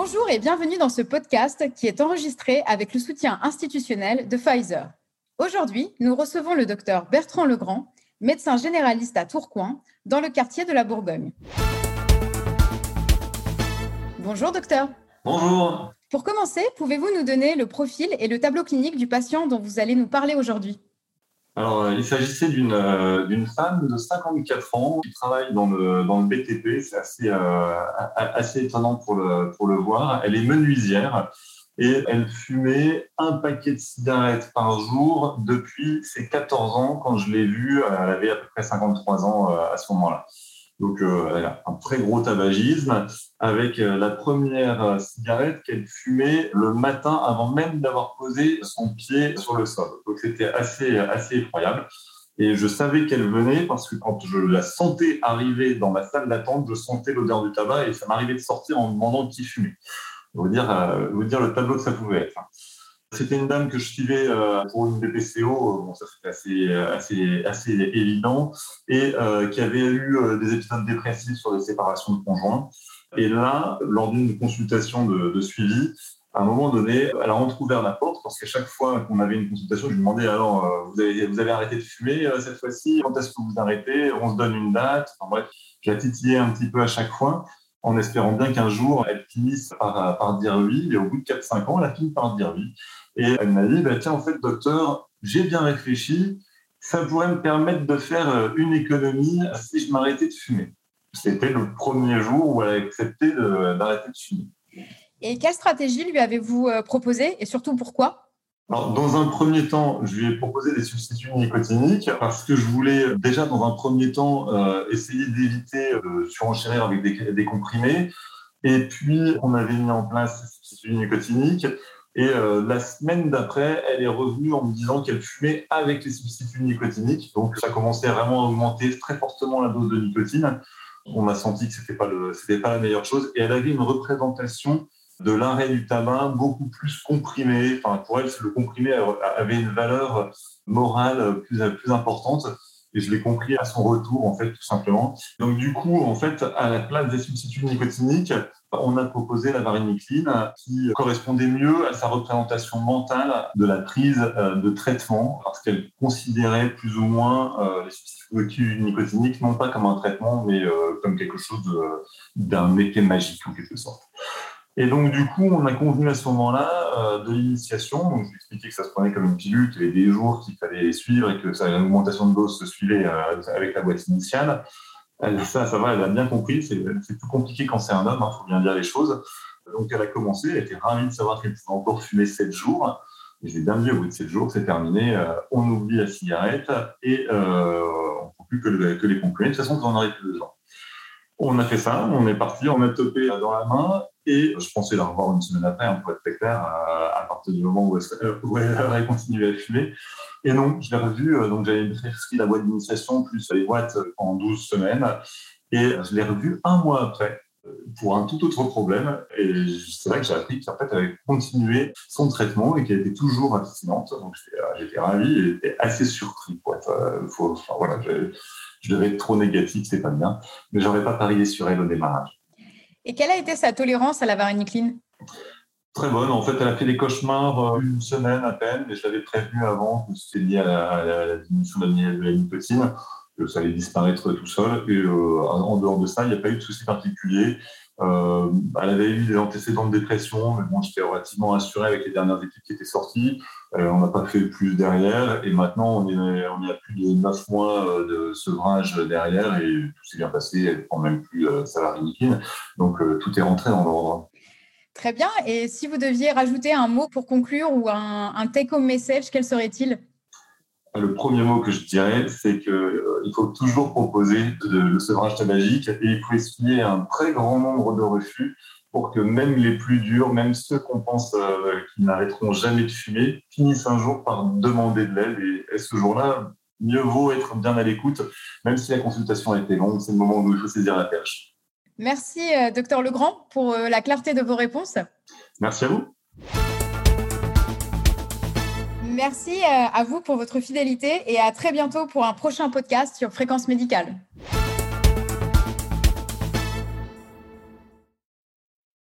Bonjour et bienvenue dans ce podcast qui est enregistré avec le soutien institutionnel de Pfizer. Aujourd'hui, nous recevons le docteur Bertrand Legrand, médecin généraliste à Tourcoing, dans le quartier de la Bourgogne. Bonjour docteur. Bonjour. Pour commencer, pouvez-vous nous donner le profil et le tableau clinique du patient dont vous allez nous parler aujourd'hui? Alors, euh, il s'agissait d'une euh, femme de 54 ans qui travaille dans le, dans le BTP. C'est assez, euh, assez étonnant pour le, pour le voir. Elle est menuisière et elle fumait un paquet de cigarettes par jour depuis ses 14 ans. Quand je l'ai vue, elle avait à peu près 53 ans à ce moment-là. Donc, euh, un très gros tabagisme avec euh, la première euh, cigarette qu'elle fumait le matin avant même d'avoir posé son pied sur le sol. Donc, c'était assez, assez effroyable. Et je savais qu'elle venait parce que quand je la sentais arriver dans ma salle d'attente, je sentais l'odeur du tabac et ça m'arrivait de sortir en me demandant qui fumait. Vous dire, vous dire le tableau que ça pouvait être. C'était une dame que je suivais euh, pour une BPCO, bon, ça c'était assez, assez évident, et euh, qui avait eu euh, des épisodes dépressifs sur les séparations de conjoints. Et là, lors d'une consultation de, suivi, à un moment donné, elle a entrouvert la porte parce qu'à chaque fois qu'on avait une consultation, je lui demandais alors, vous avez, arrêté de fumer cette fois-ci? Quand est-ce que vous arrêtez? On se donne une date. Enfin bref, j'ai titillé un petit peu à chaque fois en espérant bien qu'un jour, elle finisse par, dire oui. Et au bout de 4-5 ans, elle a fini par dire oui. Et elle m'a dit, bah, tiens, en fait, docteur, j'ai bien réfléchi, ça pourrait me permettre de faire euh, une économie si je m'arrêtais de fumer. C'était le premier jour où elle a accepté d'arrêter de, fumer. Et quelle stratégie lui avez-vous euh, proposé et surtout pourquoi? Alors, dans un premier temps, je lui ai proposé des substituts nicotiniques parce que je voulais déjà, dans un premier temps, euh, essayer d'éviter de surenchérir avec des, des, comprimés. Et puis, on avait mis en place des substituts nicotiniques. Et euh, la semaine d'après, elle est revenue en me disant qu'elle fumait avec les substituts nicotiniques. Donc, ça commençait vraiment à augmenter très fortement la dose de nicotine. On a senti que ce n'était pas, pas la meilleure chose. Et elle avait une représentation de l'arrêt du tabac beaucoup plus comprimé. Enfin, pour elle, le comprimé avait une valeur morale plus, importante. Et je l'ai compris à son retour, en fait, tout simplement. Donc, du coup, en fait, à la place des substituts nicotiniques, on a proposé la varinicline qui correspondait mieux à sa représentation mentale de la prise euh, de traitement parce qu'elle considérait plus ou moins euh, les substituts nicotiniques non pas comme un traitement mais euh, comme quelque chose d'un effet magique en quelque sorte. Et donc, du coup, on a convenu à ce moment-là euh, de l'initiation. Donc, je lui expliquais que ça se prenait comme une pilule, qu'il y avait des jours qu'il fallait suivre et que ça, l'augmentation de dose se suivait euh, avec la boîte initiale. Elle, ça, ça va, elle a bien compris. C'est, plus compliqué quand c'est un homme, il hein, faut bien dire les choses. Donc, elle a commencé, elle était ravie de savoir qu'elle pouvait encore fumer 7 jours. Et je l'ai bien dit, au bout de 7 jours, c'est terminé. Euh, on oublie la cigarette et on ne prend plus que, que, les comprimés. De toute façon, vous en aurez plus besoin. On a fait ça, on est parti, on a topé dans la main et je pensais la revoir une semaine après, hein, pour être très clair, à, partir du moment où elle, aurait continué à fumer. Et non, je l'ai revu, euh, donc j'avais prescrit la boîte d'initiation plus les boîtes en 12 semaines et je l'ai revu un mois après euh, pour un tout autre problème. Et c'est vrai que j'ai appris qu'en fait, elle avait continué son traitement et qu'elle était toujours abstinente. Donc j'étais euh, ravi et assez surpris. Être, faut, voilà, je devais être trop négatif, c'est pas bien, mais j'aurais pas parié sur elle au démarrage. Et quelle a été sa tolérance à la varinicline Très bonne. En fait, elle a fait des cauchemars euh, une semaine à peine, mais je l'avais prévenu avant que c'était lié à la, diminution de la nicotine, ça allait disparaître tout seul. Et euh, en dehors de ça, il n'y a pas eu de souci particulier. Euh, elle avait eu des antécédents de dépression, mais bon, j'étais relativement assuré avec les dernières études qui étaient sorties. Euh, on n'a pas fait plus derrière, et maintenant on est, on est à plus de 9 mois de sevrage derrière, et tout s'est bien passé. Elle ne prend même plus euh, sa donc tout est rentré dans l'ordre. Très bien. Et si vous deviez rajouter un mot pour conclure ou un, un take-home message, quel serait-il? Le premier mot que je dirais, c'est qu'il euh, faut toujours proposer le sevrage tabagique et il faut essuyer un très grand nombre de refus pour que même les plus durs, même ceux qu'on pense euh, qui n'arrêteront jamais de fumer, finissent un jour par demander de l'aide. Et, ce jour-là, mieux vaut être bien à l'écoute, même si la consultation a été longue, c'est le moment où il faut saisir la perche. Merci, euh, docteur Legrand, pour la clarté de vos réponses. Merci à vous. Merci euh, à vous pour votre fidélité et à très bientôt pour un prochain podcast sur Fréquence Médicale.